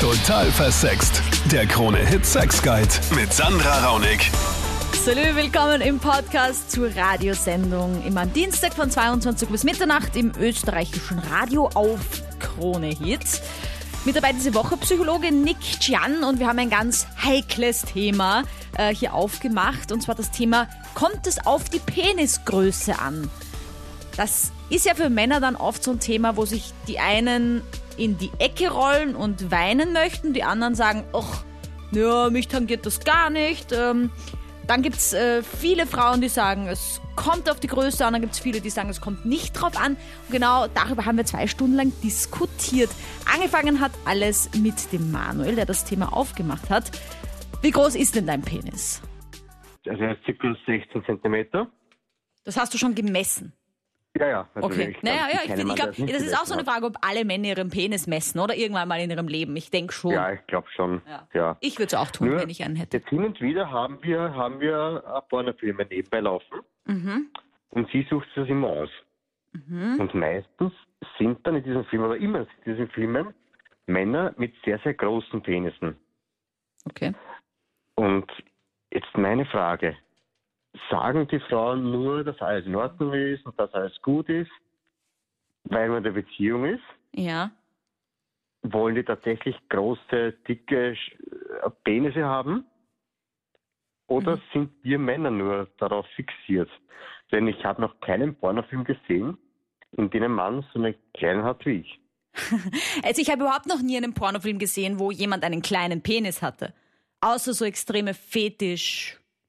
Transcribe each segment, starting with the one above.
Total versext. Der Krone-Hit Sex Guide mit Sandra Raunig. Salü, willkommen im Podcast zur Radiosendung. Immer am Dienstag von 22 bis Mitternacht im österreichischen Radio auf Krone Hit. Mit dabei diese Woche Psychologe Nick Chian und wir haben ein ganz heikles Thema äh, hier aufgemacht und zwar das Thema, kommt es auf die Penisgröße an? Das ist ja für Männer dann oft so ein Thema, wo sich die einen in die Ecke rollen und weinen möchten, die anderen sagen, ach, ja, mich tangiert das gar nicht. Ähm, dann gibt es äh, viele Frauen, die sagen, es kommt auf die Größe an. Dann gibt es viele, die sagen, es kommt nicht drauf an. Und genau darüber haben wir zwei Stunden lang diskutiert. Angefangen hat alles mit dem Manuel, der das Thema aufgemacht hat. Wie groß ist denn dein Penis? Also er ist ca. 16 Zentimeter. Das hast du schon gemessen. Ja, ja. Also Okay. Naja, ja, ich, ich glaube, nicht das ist auch so eine Frage, ob alle Männer ihren Penis messen oder irgendwann mal in ihrem Leben. Ich denke schon. Ja, ich glaube schon. Ja. Ja. Ich würde es auch tun, Nur, wenn ich einen hätte. Jetzt hin und wieder haben wir, haben wir Pornofilme nebenbei laufen Mhm. und sie sucht sich das immer aus. Und meistens sind dann in diesen Filmen, oder immer in diesen Filmen, Männer mit sehr, sehr großen Penissen. Okay. Und jetzt meine Frage. Sagen die Frauen nur, dass alles in Ordnung ist und dass alles gut ist, weil man in der Beziehung ist? Ja. Wollen die tatsächlich große, dicke äh, Penisse haben? Oder Mhm. sind wir Männer nur darauf fixiert? Denn ich habe noch keinen Pornofilm gesehen, in dem ein Mann so eine kleine hat wie ich. Also ich habe überhaupt noch nie einen Pornofilm gesehen, wo jemand einen kleinen Penis hatte. Außer so extreme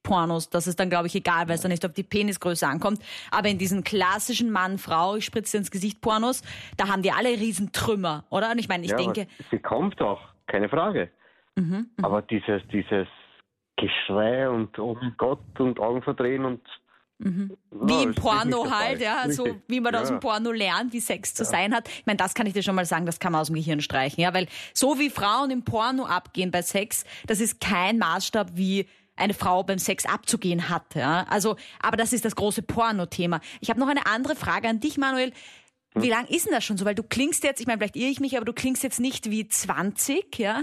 Fetisch-Pornos. Das ist dann, glaube ich, egal, weil es dann nicht auf die Penisgröße ankommt. Aber in diesen klassischen Mann-Frau, ich spritze ins Gesicht Pornos, da haben die alle Riesentrümmer, oder? Und ich meine, ich ja, denke, sie kommt auch, keine Frage. Mhm, Aber dieses, dieses Geschrei und oh mein Gott und Augen verdrehen und Mhm. wie im Porno halt, ja, so wie man aus Ja. dem Porno lernt, wie Sex zu sein hat. Ich meine, das kann ich dir schon mal sagen, das kann man aus dem Gehirn streichen, ja, weil so wie Frauen im Porno abgehen bei Sex, das ist kein Maßstab, wie eine Frau beim Sex abzugehen hat, ja. Also, aber das ist das große Porno-Thema. Ich habe noch eine andere Frage an dich, Manuel. Wie lang ist denn das schon so? Weil du klingst jetzt, ich meine, vielleicht irre ich mich, aber du klingst jetzt nicht wie 20, ja?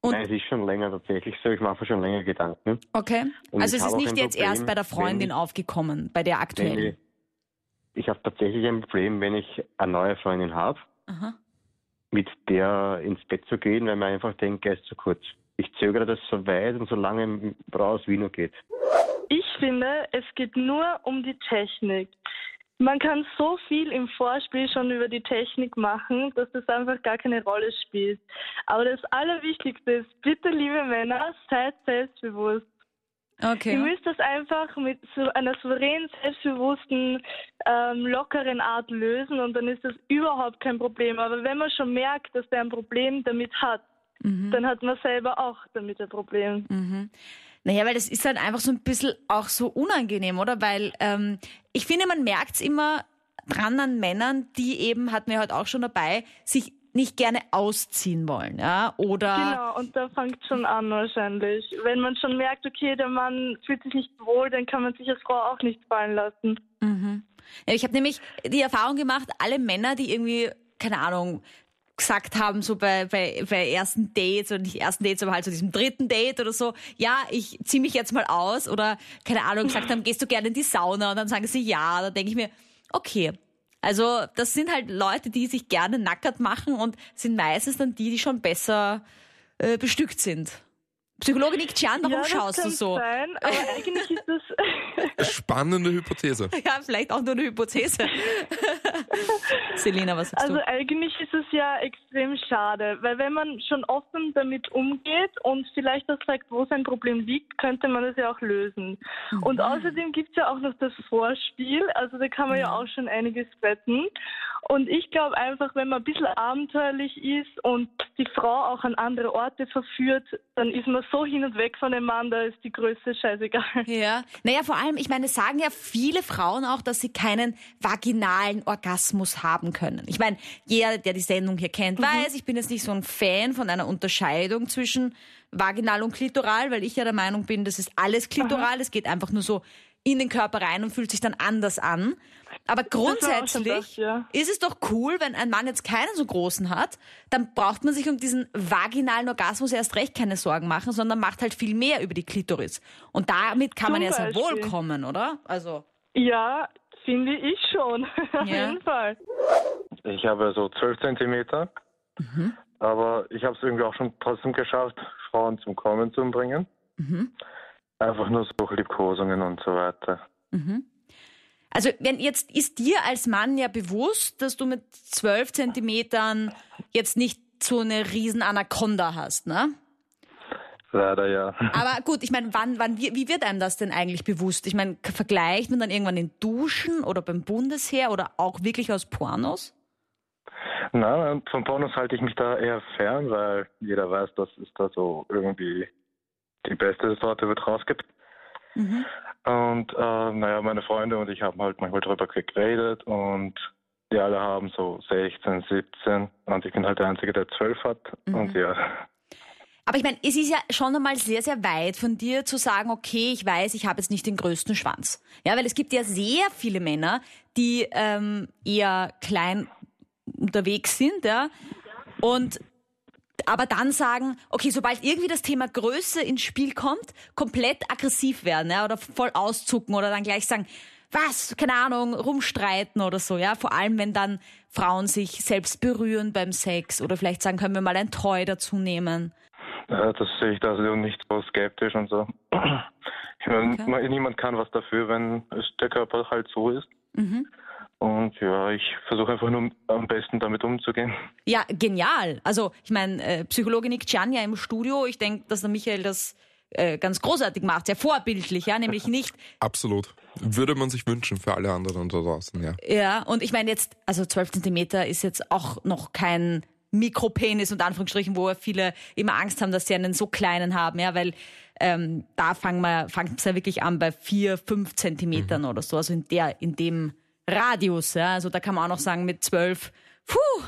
Und- Nein, es ist schon länger tatsächlich so. Ich mache mir schon länger Gedanken. Okay. Und also ich es ist nicht jetzt Problem, erst bei der Freundin ich- aufgekommen, bei der aktuellen. Nee. Ich habe tatsächlich ein Problem, wenn ich eine neue Freundin habe, mit der ins Bett zu gehen, weil man einfach denkt, er ist zu kurz. Ich zögere das so weit und so lange raus, wie nur geht. Ich finde, es geht nur um die Technik. Man kann so viel im Vorspiel schon über die Technik machen, dass das einfach gar keine Rolle spielt. Aber das Allerwichtigste ist, bitte, liebe Männer, seid selbstbewusst. Okay. Ihr müsst das einfach mit so einer souveränen, selbstbewussten, ähm, lockeren Art lösen und dann ist das überhaupt kein Problem. Aber wenn man schon merkt, dass der ein Problem damit hat, dann hat man selber auch damit ein Problem. Naja, weil das ist halt einfach so ein bisschen auch so unangenehm, oder? Weil ähm, ich finde, man merkt's immer dran an Männern, die eben, hatten wir heute auch schon dabei, sich nicht gerne ausziehen wollen, ja? Oder Genau, und da fängt schon an wahrscheinlich. Wenn man schon merkt, okay, der Mann fühlt sich nicht wohl, dann kann man sich als Frau auch nicht fallen lassen. Ja, ich habe nämlich die Erfahrung gemacht, alle Männer, die irgendwie, keine Ahnung, gesagt haben, so bei, bei, bei ersten Dates oder nicht ersten Dates, aber halt so diesem dritten Date oder so, ja, ich zieh mich jetzt mal aus oder keine Ahnung, gesagt haben, gehst du gerne in die Sauna und dann sagen sie ja, da denke ich mir, okay. Also das sind halt Leute, die sich gerne nackert machen und sind meistens dann die, die schon besser äh, bestückt sind. Psychologe Nick Chan, warum ja, schaust du kann so? Sein, aber eigentlich ist das Spannende Hypothese. Ja, vielleicht auch nur eine Hypothese. Selina, was sagst Also du? eigentlich ist es ja extrem schade, weil wenn man schon offen damit umgeht und vielleicht auch sagt, wo sein Problem liegt, könnte man das ja auch lösen. Und außerdem gibt es ja auch noch das Vorspiel, also da kann man ja, auch schon einiges retten. Und ich glaube einfach, wenn man ein bisschen abenteuerlich ist und die Frau auch an andere Orte verführt, dann ist man so hin und weg von dem Mann, da ist die Größe scheißegal. Ja, naja, vor allem, ich meine, es sagen ja viele Frauen auch, dass sie keinen vaginalen Orgasmus haben können. Ich meine, jeder, der die Sendung hier kennt, weiß, ich bin jetzt nicht so ein Fan von einer Unterscheidung zwischen vaginal und klitoral, weil ich ja der Meinung bin, das ist alles klitoral. Es geht einfach nur so in den Körper rein und fühlt sich dann anders an. Aber grundsätzlich das, ja. ist es doch cool, wenn ein Mann jetzt keinen so großen hat, dann braucht man sich um diesen vaginalen Orgasmus erst recht keine Sorgen machen, sondern macht halt viel mehr über die Klitoris. Und damit kann Zum man ja sehr wohl kommen, oder? Also, Ja, finde ich schon. Auf Ja. jeden Fall. Ich habe so 12 Zentimeter, aber ich habe es irgendwie auch schon trotzdem geschafft, Frauen zum Kommen zu bringen. Einfach nur so Liebkosungen und so weiter. Also wenn jetzt ist dir als Mann ja bewusst, dass du mit zwölf Zentimetern jetzt nicht so eine riesen Anaconda hast, ne? Leider ja. Aber gut, ich meine, wann, wann, wie, wie wird einem das denn eigentlich bewusst? Ich meine, vergleicht man dann irgendwann in Duschen oder beim Bundesheer oder auch wirklich aus Pornos? Na, vom Pornos halte ich mich da eher fern, weil jeder weiß, dass es da so irgendwie die beste Sorte wird rausgibt. Und äh, naja, meine Freunde und ich haben halt manchmal drüber geredet und die alle haben so 16, 17 und ich bin halt der Einzige, der 12 hat. Und ja, Aber ich meine, es ist ja schon einmal sehr, sehr weit von dir zu sagen, okay, ich weiß, ich habe jetzt nicht den größten Schwanz. Ja, weil es gibt ja sehr viele Männer, die ähm, eher klein unterwegs sind, ja, und aber dann sagen, okay, sobald irgendwie das Thema Größe ins Spiel kommt, komplett aggressiv werden, ja, oder voll auszucken oder dann gleich sagen, was, keine Ahnung, rumstreiten oder so, ja, vor allem wenn dann Frauen sich selbst berühren beim Sex oder vielleicht sagen, können wir mal ein Toy dazu nehmen. äh, das sehe ich da so nicht so skeptisch und so. Ich meine, Okay. man- niemand kann was dafür, wenn der Körper halt so ist. Und ja, ich versuche einfach nur am besten damit umzugehen. Ja, genial. Also ich meine, äh, Psychologe Nick Chan ja im Studio, ich denke, dass der Michael das äh, ganz großartig macht, sehr vorbildlich, ja, nämlich nicht, Absolut. Würde man sich wünschen für alle anderen da draußen, ja. ja, und ich meine jetzt, also 12 Zentimeter ist jetzt auch noch kein Mikropenis und Anführungsstrichen, wo viele immer Angst haben, dass sie einen so kleinen haben, ja, weil ähm, da fangen wir, fängt es ja wirklich an bei vier, fünf Zentimetern oder so, also in der, in dem Radius, ja, also da kann man auch noch sagen mit zwölf, puh,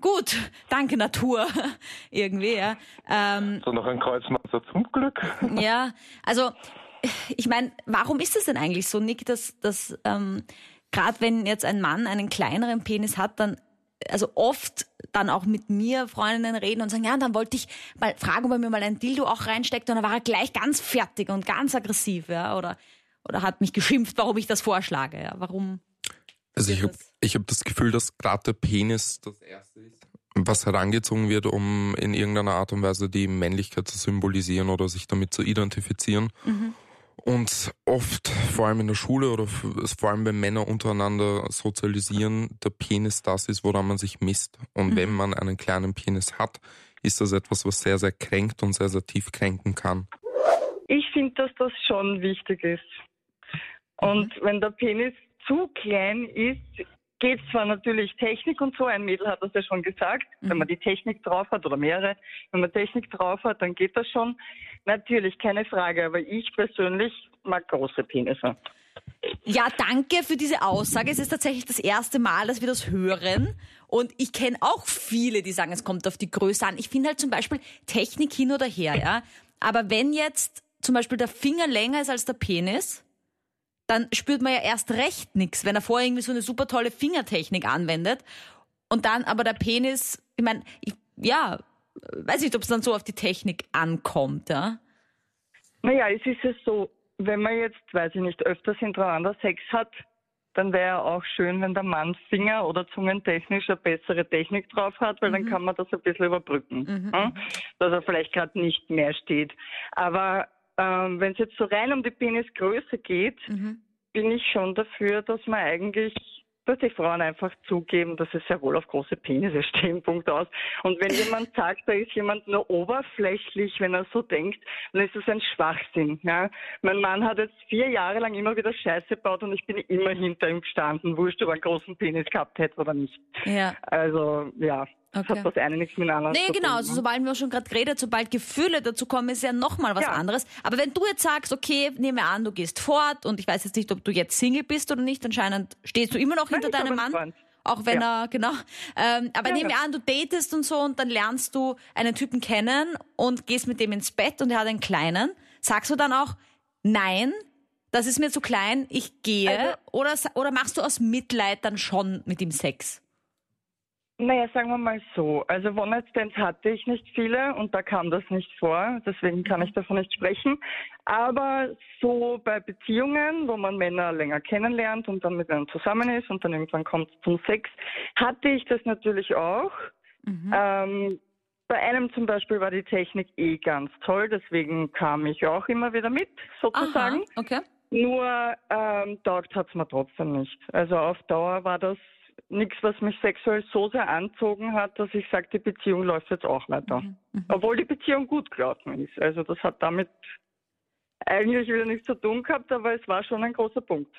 gut, danke Natur, irgendwie, ja. Ähm, So noch ein Kreuzmaster zum Glück. ja, also ich meine, warum ist es denn eigentlich so, Nick, dass, dass ähm, gerade wenn jetzt ein Mann einen kleineren Penis hat, dann also oft dann auch mit mir Freundinnen reden und sagen, ja, dann wollte ich mal fragen, ob er mir mal ein Dildo auch reinsteckt und dann war er gleich ganz fertig und ganz aggressiv, ja, oder oder hat mich geschimpft, warum ich das vorschlage, ja, warum? Also ich habe das? ich hab das Gefühl, dass gerade der Penis das Erste ist, was herangezogen wird, um in irgendeiner Art und Weise die Männlichkeit zu symbolisieren oder sich damit zu identifizieren. Und oft, vor allem in der Schule oder vor allem wenn Männer untereinander sozialisieren, der Penis das ist, woran man sich misst. Und wenn man einen kleinen Penis hat, ist das etwas, was sehr, sehr kränkt und sehr, sehr tief kränken kann. Ich finde, dass das schon wichtig ist. Und wenn der Penis zu klein ist, geht zwar natürlich Technik und so, ein Mädel hat das ja schon gesagt, wenn man die Technik drauf hat oder mehrere, wenn man Technik drauf hat, dann geht das schon. Natürlich, keine Frage, aber ich persönlich mag große Penisse. Ja, danke für diese Aussage. Es ist tatsächlich das erste Mal, dass wir das hören. Und ich kenne auch viele, die sagen, es kommt auf die Größe an. Ich finde halt zum Beispiel Technik hin oder her, ja. Aber wenn jetzt zum Beispiel der Finger länger ist als der Penis, dann spürt man ja erst recht nichts, wenn er vorher irgendwie so eine super tolle Fingertechnik anwendet. Und dann aber der Penis, ich meine, ich, ja, weiß nicht, ob es dann so auf die Technik ankommt, ja. Naja, es ist ja so, wenn man jetzt, weiß ich nicht, öfters hintereinander Sex hat, dann wäre ja auch schön, wenn der Mann Finger- oder Zungentechnisch eine bessere Technik drauf hat, weil dann kann man das ein bisschen überbrücken. ja? Dass er vielleicht gerade nicht mehr steht. Aber ähm, wenn es jetzt so rein um die Penisgröße geht, bin ich schon dafür, dass man eigentlich, dass die Frauen einfach zugeben, dass sie sehr wohl auf große Penisse stehen, Punkt aus. Und wenn jemand sagt, da ist jemand nur oberflächlich, wenn er so denkt, dann ist das ein Schwachsinn. Ja? Mein Mann hat jetzt vier Jahre lang immer wieder Scheiße gebaut und ich bin immer hinter ihm gestanden, wurscht, ob er einen großen Penis gehabt hätte oder nicht. Ja. Also, ja, das Okay. hat das eine nichts mit dem anderen Nee, zu genau. Also, ne? sobald wir schon gerade geredet, sobald Gefühle dazu kommen, ist ja nochmal was Ja. anderes. Aber wenn du jetzt sagst, okay, nehmen wir an, du gehst fort und ich weiß jetzt nicht, ob du jetzt Single bist oder nicht, anscheinend stehst du immer noch hinter ich habe deinem Mann. Freund. Auch wenn er, genau. Ähm, aber Ja, nehmen wir ja. an, du datest und so und dann lernst du einen Typen kennen und gehst mit dem ins Bett und er hat einen kleinen. Sagst du dann auch, nein, das ist mir zu klein, ich gehe? Also- oder, oder machst du aus Mitleid dann schon mit ihm Sex? Naja, sagen wir mal so. Also One-Night-Stands hatte ich nicht viele und da kam das nicht vor. Deswegen kann ich davon nicht sprechen. Aber so bei Beziehungen, wo man Männer länger kennenlernt und dann mit einem zusammen ist und dann irgendwann kommt es zum Sex, hatte ich das natürlich auch. Ähm, bei einem zum Beispiel war die Technik eh ganz toll, deswegen kam ich auch immer wieder mit, sozusagen. Aha, okay. Nur ähm, taugt hat es mir trotzdem nicht. Also auf Dauer war das nichts, was mich sexuell so sehr anzogen hat, dass ich sage, die Beziehung läuft jetzt auch weiter. Obwohl die Beziehung gut gelaufen ist. Also das hat damit eigentlich wieder nichts zu tun gehabt, aber es war schon ein großer Punkt.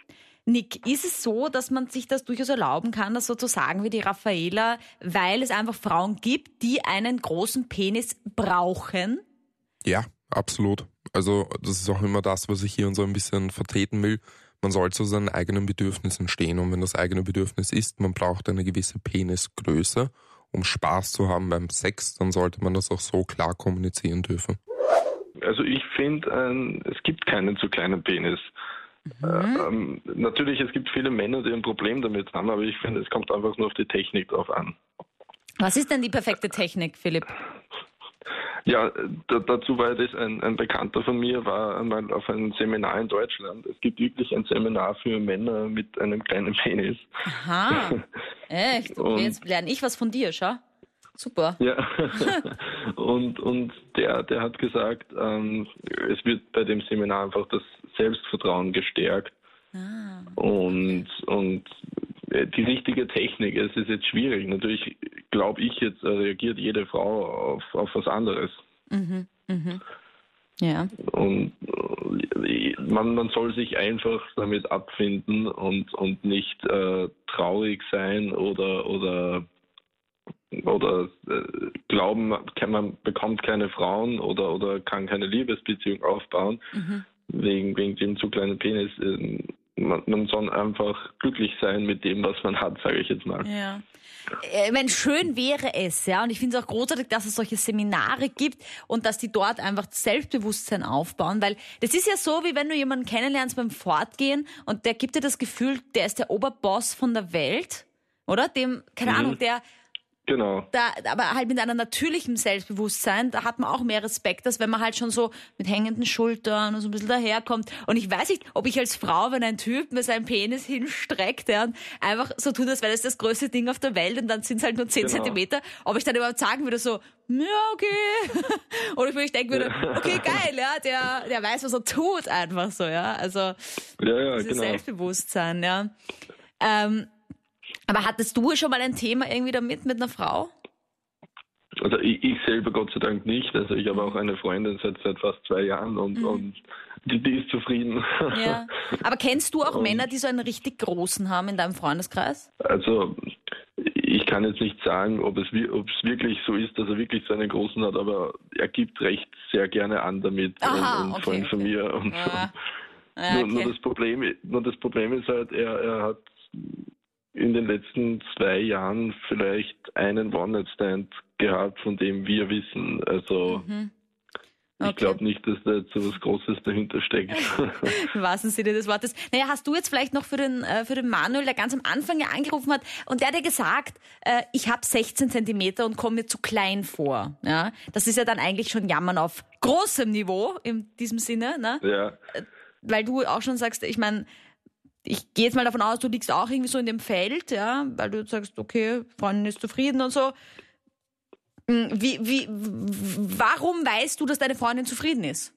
Nick, ist es so, dass man sich das durchaus erlauben kann, das sozusagen wie die Raffaela, weil es einfach Frauen gibt, die einen großen Penis brauchen? Ja, absolut. Also das ist auch immer das, was ich hier so ein bisschen vertreten will. Man soll zu seinen eigenen Bedürfnissen stehen und wenn das eigene Bedürfnis ist, man braucht eine gewisse Penisgröße, um Spaß zu haben beim Sex, dann sollte man das auch so klar kommunizieren dürfen. Also ich finde, ähm, es gibt keinen zu kleinen Penis. Äh, ähm, natürlich, es gibt viele Männer, die ein Problem damit haben, aber ich finde, es kommt einfach nur auf die Technik drauf an. Was ist denn die perfekte Technik, Philipp? Ja, da, dazu war das ein, ein Bekannter von mir, war einmal auf einem Seminar in Deutschland. Es gibt wirklich ein Seminar für Männer mit einem kleinen Penis. Aha, echt? Und- jetzt lerne ich was von dir, schau. Super. Ja, und, und der, der hat gesagt, ähm, es wird bei dem Seminar einfach das Selbstvertrauen gestärkt. Und, und äh, die richtige Technik, es ist jetzt schwierig. Natürlich glaube ich jetzt, äh, reagiert jede Frau auf, auf was anderes. Ja. Und äh, man, man soll sich einfach damit abfinden und, und nicht äh, traurig sein oder, oder, oder äh, glauben, man, kann- man bekommt keine Frauen oder, oder kann keine Liebesbeziehung aufbauen wegen, wegen dem zu kleinen Penis. Ähm, Man, man soll einfach glücklich sein mit dem, was man hat, sage ich jetzt mal. Ja. Äh, Ich meine, schön wäre es, ja. Und ich finde es auch großartig, dass es solche Seminare gibt und dass die dort einfach Selbstbewusstsein aufbauen, weil das ist ja so, wie wenn du jemanden kennenlernst beim Fortgehen und der gibt dir das Gefühl, der ist der Oberboss von der Welt, oder? Dem, keine Ahnung, der, Genau. da, aber halt mit einem natürlichen Selbstbewusstsein, da hat man auch mehr Respekt, als wenn man halt schon so mit hängenden Schultern und so ein bisschen daherkommt. Und ich weiß nicht, ob ich als Frau, wenn ein Typ mir seinen Penis hinstreckt, ja, und einfach so tut, als wäre das das größte Ding auf der Welt und dann sind es halt nur 10 Genau. Zentimeter, ob ich dann überhaupt sagen würde so, ja, okay. Oder ich wirklich denken würde, okay, geil, ja, der, der weiß, was er tut, einfach so, ja. Also, Ja, ja, dieses genau. Selbstbewusstsein, ja. Ähm, aber hattest du schon mal ein Thema irgendwie damit mit einer Frau? Also ich, ich selber Gott sei Dank nicht. Also ich habe auch eine Freundin seit, seit fast zwei Jahren und, und die, die ist zufrieden. Mhm. Ja. Aber kennst du auch Und- Männer, die so einen richtig großen haben in deinem Freundeskreis? Also ich kann jetzt nicht sagen, ob es, ob es wirklich so ist, dass er wirklich so einen großen hat, aber er gibt recht sehr gerne an damit. Aha, ein, ein okay, Freund von okay. mir. Und, Ja. Ja, nur, nur, okay. das Problem, nur das Problem ist halt, er, er hat in den letzten zwei Jahren vielleicht einen One-Night-Stand gehabt, von dem wir wissen. Also ich Mhm. Okay. glaube nicht, dass da jetzt so was Großes dahinter steckt. Im wahrsten Sinne des Wortes. Naja, hast du jetzt vielleicht noch für den, äh, für den Manuel, der ganz am Anfang ja angerufen hat, und der hat ja gesagt, äh, ich habe 16 Zentimeter und komme mir zu klein vor. Ja? Das ist ja dann eigentlich schon Jammern auf großem Niveau in diesem Sinne, ne? ja. weil du auch schon sagst, ich meine, ich gehe jetzt mal davon aus, du liegst auch irgendwie so in dem Feld, ja, weil du sagst, okay, Freundin ist zufrieden und so. Hm, Wie, wie, warum weißt du, dass deine Freundin zufrieden ist?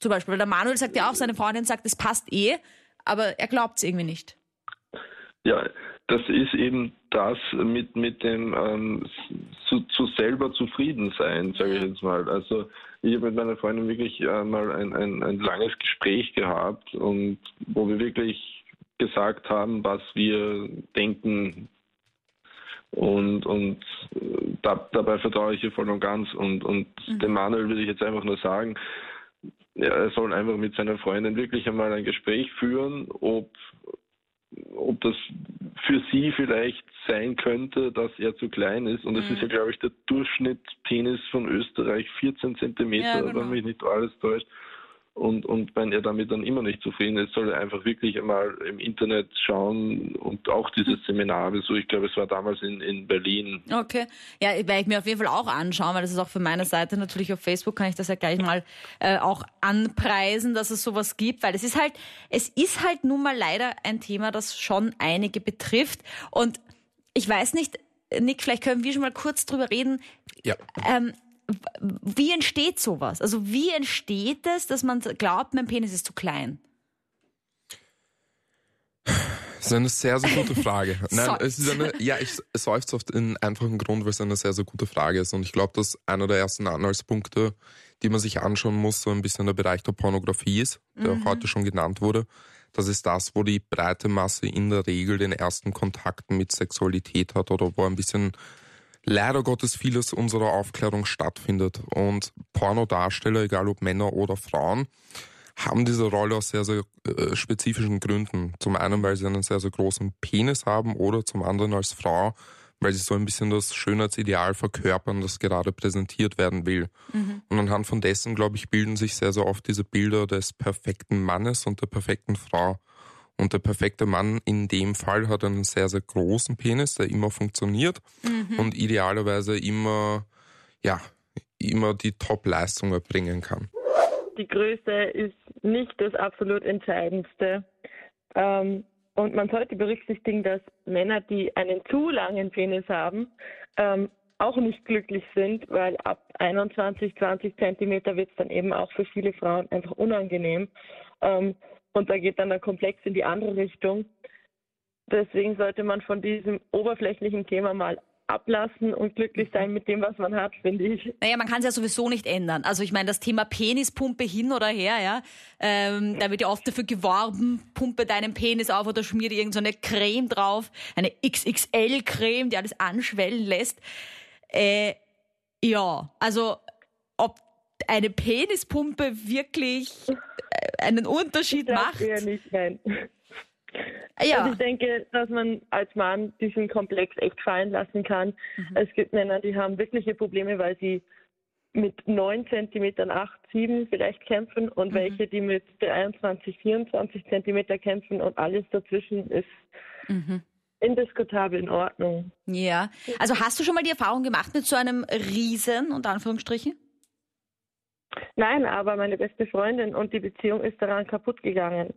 Zum Beispiel, weil der Manuel sagt ja auch, seine Freundin sagt, es passt eh, aber er glaubt es irgendwie nicht. Ja, das ist eben das mit, mit dem ähm, zu, zu selber zufrieden sein, sage ich jetzt mal. Also ich habe mit meiner Freundin wirklich äh, mal ein, ein, ein langes Gespräch gehabt und wo wir wirklich gesagt haben, was wir denken. Und, und äh, da, dabei vertraue ich ihr voll und ganz. Und, und dem Manuel will ich jetzt einfach nur sagen, ja, er soll einfach mit seiner Freundin wirklich einmal ein Gespräch führen, ob ob das für sie vielleicht sein könnte, dass er zu klein ist. Und es ist ja, glaube ich, der Durchschnittpenis von Österreich 14 Zentimeter, Ja, genau. wenn mich nicht alles täuscht. Und, und wenn er damit dann immer nicht zufrieden ist, soll er einfach wirklich einmal im Internet schauen und auch dieses Seminar so, ich glaube, es war damals in, in Berlin. Okay. Ja, werde ich mir auf jeden Fall auch anschauen, weil das ist auch für meine Seite natürlich auf Facebook, kann ich das ja gleich mal äh, auch anpreisen, dass es sowas gibt, weil es ist halt, es ist halt nun mal leider ein Thema, das schon einige betrifft. Und ich weiß nicht, Nick, vielleicht können wir schon mal kurz drüber reden. Ja. Ähm, wie entsteht sowas? Also wie entsteht es, dass man glaubt, mein Penis ist zu klein? Das ist eine sehr, sehr gute Frage. Nein, es ist eine, ja, ich seufze oft in einfachen Grund, weil es eine sehr, sehr gute Frage ist. Und ich glaube, dass einer der ersten Anhaltspunkte, die man sich anschauen muss, so ein bisschen der Bereich der Pornografie ist, der mhm. heute schon genannt wurde. Das ist das, wo die breite Masse in der Regel den ersten Kontakten mit Sexualität hat oder wo ein bisschen leider Gottes vieles unserer Aufklärung stattfindet. Und Pornodarsteller, egal ob Männer oder Frauen, haben diese Rolle aus sehr, sehr äh, spezifischen Gründen. Zum einen, weil sie einen sehr, sehr großen Penis haben oder zum anderen als Frau, weil sie so ein bisschen das Schönheitsideal verkörpern, das gerade präsentiert werden will. Mhm. Und anhand von dessen, glaube ich, bilden sich sehr, sehr oft diese Bilder des perfekten Mannes und der perfekten Frau. Und der perfekte Mann in dem Fall hat einen sehr, sehr großen Penis, der immer funktioniert mhm. und idealerweise immer, ja, immer die Top-Leistung erbringen kann. Die Größe ist nicht das absolut Entscheidendste. Ähm, und man sollte berücksichtigen, dass Männer, die einen zu langen Penis haben, ähm, auch nicht glücklich sind, weil ab 21, 20 Zentimeter wird es dann eben auch für viele Frauen einfach unangenehm. Ähm, und da geht dann der Komplex in die andere Richtung. Deswegen sollte man von diesem oberflächlichen Thema mal ablassen und glücklich sein mit dem, was man hat, finde ich. Naja, man kann es ja sowieso nicht ändern. Also ich meine, das Thema Penispumpe hin oder her, ja, ähm, da wird ja oft dafür geworben, pumpe deinen Penis auf oder schmier dir irgendeine so Creme drauf, eine XXL-Creme, die alles anschwellen lässt. Äh, ja, also ob eine Penispumpe wirklich äh, einen Unterschied ich macht? Eher nicht, nein. Ja. Also ich denke, dass man als Mann diesen Komplex echt fallen lassen kann. Mhm. Es gibt Männer, die haben wirkliche Probleme, weil sie mit 9 cm 8, 7 vielleicht kämpfen und mhm. welche, die mit 23, 24 cm kämpfen und alles dazwischen ist mhm. indiskutabel in Ordnung. Ja, also hast du schon mal die Erfahrung gemacht mit so einem Riesen, unter Anführungsstrichen? Nein, aber meine beste Freundin und die Beziehung ist daran kaputt gegangen.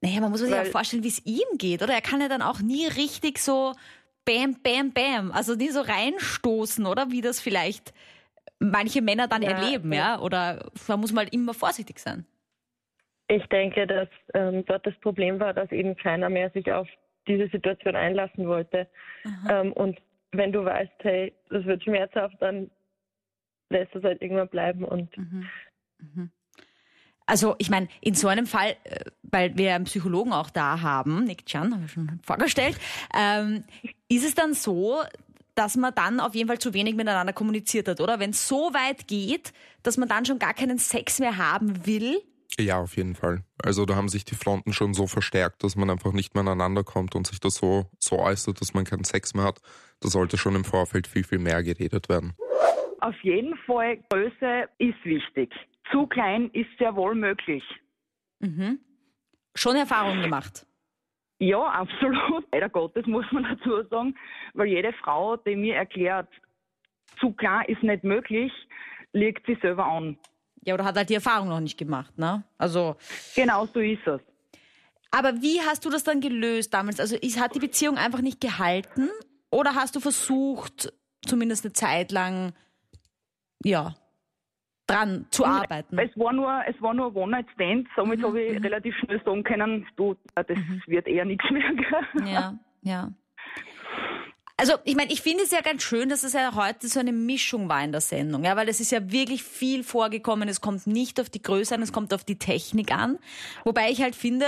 Naja, man muss sich ja vorstellen, wie es ihm geht, oder? Er kann ja dann auch nie richtig so bam, bam, bam, also nie so reinstoßen, oder? Wie das vielleicht manche Männer dann ja, erleben, ja? Oder da muss man halt immer vorsichtig sein. Ich denke, dass ähm, dort das Problem war, dass eben keiner mehr sich auf diese Situation einlassen wollte. Ähm, und wenn du weißt, hey, das wird schmerzhaft, dann lässt es halt irgendwann bleiben und mhm. Mhm. Also ich meine, in so einem Fall, äh, weil wir einen Psychologen auch da haben, Nick Chan, habe ich schon vorgestellt, ähm, ist es dann so, dass man dann auf jeden Fall zu wenig miteinander kommuniziert hat, oder? Wenn es so weit geht, dass man dann schon gar keinen Sex mehr haben will? Ja, auf jeden Fall. Also da haben sich die Fronten schon so verstärkt, dass man einfach nicht mehr aneinander kommt und sich das so, so äußert, dass man keinen Sex mehr hat. Da sollte schon im Vorfeld viel, viel mehr geredet werden. Auf jeden Fall, Größe ist wichtig. Zu klein ist sehr wohl möglich. Mhm. Schon Erfahrung gemacht? Ja, absolut. Leider Gottes muss man dazu sagen, weil jede Frau, die mir erklärt, zu klein ist nicht möglich, legt sie selber an. Ja, oder hat halt die Erfahrung noch nicht gemacht, ne? Also. Genau so ist es. Aber wie hast du das dann gelöst damals? Also ist, hat die Beziehung einfach nicht gehalten? Oder hast du versucht, zumindest eine Zeit lang ja, dran zu arbeiten? Es war nur, es war nur One-Night-Stand, somit mhm. habe ich mhm. relativ schnell sagen können, du, das mhm. wird eher nichts mehr. Ja, ja. Also ich meine, ich finde es ja ganz schön, dass es ja heute so eine Mischung war in der Sendung, ja, weil es ist ja wirklich viel vorgekommen. Es kommt nicht auf die Größe an, es kommt auf die Technik an. Wobei ich halt finde,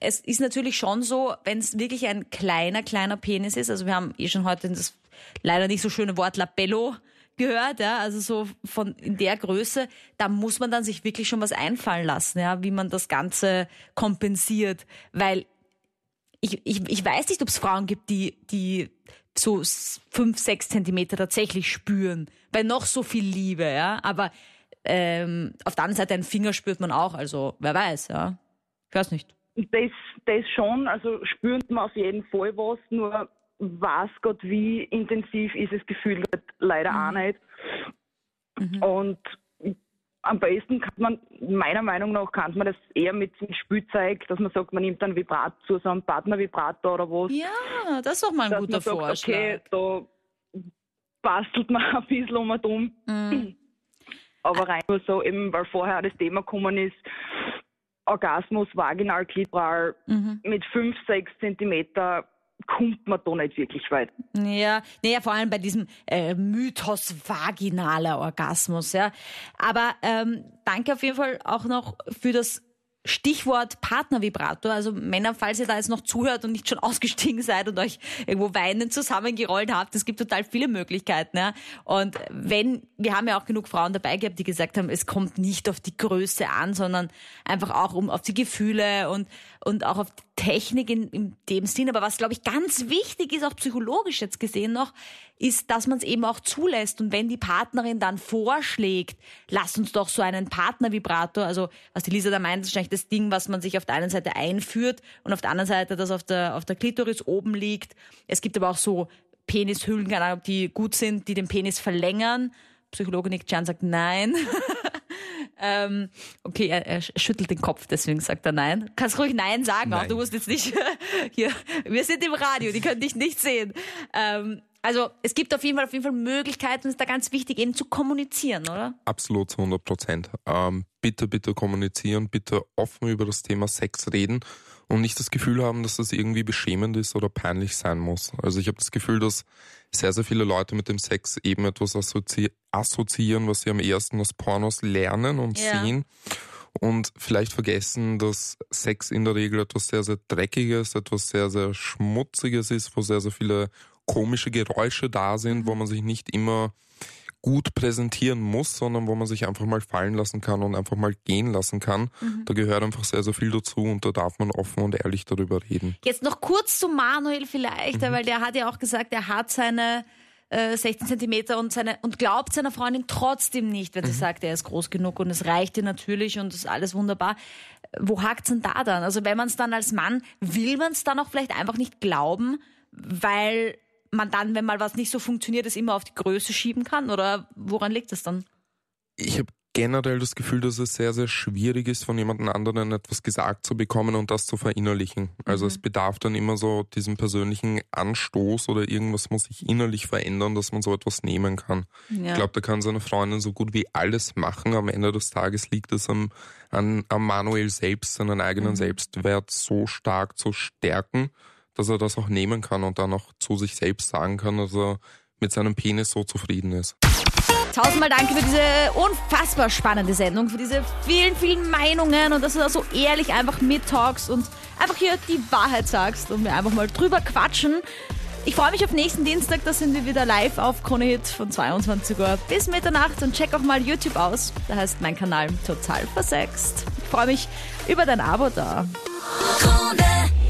es ist natürlich schon so, wenn es wirklich ein kleiner, kleiner Penis ist. Also wir haben eh schon heute das leider nicht so schöne Wort Labello gehört, ja, also so von in der Größe, da muss man dann sich wirklich schon was einfallen lassen, ja, wie man das Ganze kompensiert, weil ich, ich, ich weiß nicht, ob es Frauen gibt, die, die so fünf, sechs Zentimeter tatsächlich spüren, bei noch so viel Liebe, ja, aber ähm, auf der anderen Seite einen Finger spürt man auch, also wer weiß, ja. Ich weiß nicht. Das, das schon, also spürt man auf jeden Fall was, nur weiß Gott, wie intensiv ist das Gefühl halt leider mhm. auch nicht. Mhm. Und am besten kann man, meiner Meinung nach, kann man das eher mit dem Spielzeug, dass man sagt, man nimmt einen Vibrator, so einen Partnervibrator oder was. Ja, das ist doch mal ein guter sagt, Vorschlag. Okay, da bastelt man ein bisschen um und um. Mhm. Aber rein nur so, eben, weil vorher das Thema gekommen ist, Orgasmus, vaginal, klitoral, mhm. mit 5, 6 Zentimeter kommt man da nicht wirklich weit. Ja, naja, vor allem bei diesem äh, Mythos vaginaler Orgasmus, ja. Aber ähm, danke auf jeden Fall auch noch für das Stichwort Partnervibrator. Also Männer, falls ihr da jetzt noch zuhört und nicht schon ausgestiegen seid und euch irgendwo weinend zusammengerollt habt, es gibt total viele Möglichkeiten. Ja? Und wenn, wir haben ja auch genug Frauen dabei gehabt, die gesagt haben, es kommt nicht auf die Größe an, sondern einfach auch um auf die Gefühle und, und auch auf Technik in, in dem Sinn. Aber was, glaube ich, ganz wichtig ist, auch psychologisch jetzt gesehen noch, ist, dass man es eben auch zulässt. Und wenn die Partnerin dann vorschlägt, lass uns doch so einen Partnervibrator, also was die Lisa da meint, ist wahrscheinlich das Ding, was man sich auf der einen Seite einführt und auf der anderen Seite das auf der, auf der Klitoris oben liegt. Es gibt aber auch so Penishüllen, keine Ahnung, die gut sind, die den Penis verlängern. Psychologe Nick Chan sagt nein. ähm, okay, er, er, schüttelt den Kopf, deswegen sagt er nein. Kannst ruhig nein sagen, nein. auch du musst jetzt nicht hier. Wir sind im Radio, die können dich nicht sehen. Ähm, also es gibt auf jeden Fall auf jeden Fall Möglichkeiten, es ist da ganz wichtig, eben zu kommunizieren, oder? Absolut zu 100 Prozent. Ähm, bitte, bitte kommunizieren, bitte offen über das Thema Sex reden und nicht das Gefühl haben, dass das irgendwie beschämend ist oder peinlich sein muss. Also ich habe das Gefühl, dass sehr, sehr viele Leute mit dem Sex eben etwas assozi assoziieren, was sie am ersten aus Pornos lernen und ja. sehen und vielleicht vergessen, dass Sex in der Regel etwas sehr, sehr Dreckiges, etwas sehr, sehr Schmutziges ist, wo sehr, sehr viele komische Geräusche da sind, wo man sich nicht immer gut präsentieren muss, sondern wo man sich einfach mal fallen lassen kann und einfach mal gehen lassen kann. Mhm. Da gehört einfach sehr, sehr viel dazu und da darf man offen und ehrlich darüber reden. Jetzt noch kurz zu Manuel vielleicht, mhm. weil der hat ja auch gesagt, er hat seine äh, 16 Zentimeter und, seine, und glaubt seiner Freundin trotzdem nicht, wenn sie mhm. sagt, er ist groß genug und es reicht ihr natürlich und ist alles wunderbar. Wo hakt's denn da dann? Also wenn man es dann als Mann, will man es dann auch vielleicht einfach nicht glauben, weil man dann, wenn mal was nicht so funktioniert, es immer auf die Größe schieben kann? Oder woran liegt es dann? Ich habe generell das Gefühl, dass es sehr, sehr schwierig ist, von jemand anderen etwas gesagt zu bekommen und das zu verinnerlichen. Also mhm. es bedarf dann immer so diesem persönlichen Anstoß oder irgendwas muss sich innerlich verändern, dass man so etwas nehmen kann. Ja. Ich glaube, da kann seine Freundin so gut wie alles machen. Am Ende des Tages liegt es am, an, am Manuel selbst, seinen eigenen mhm. Selbstwert so stark zu stärken dass er das auch nehmen kann und dann auch zu sich selbst sagen kann, dass er mit seinem Penis so zufrieden ist. Tausendmal danke für diese unfassbar spannende Sendung, für diese vielen, vielen Meinungen und dass du da so ehrlich einfach mittalkst und einfach hier die Wahrheit sagst und wir einfach mal drüber quatschen. Ich freue mich auf nächsten Dienstag, da sind wir wieder live auf Kronehit von 22 Uhr bis Mitternacht und check auch mal YouTube aus. Da heißt mein Kanal total versext. Ich freue mich über dein Abo da. Krone.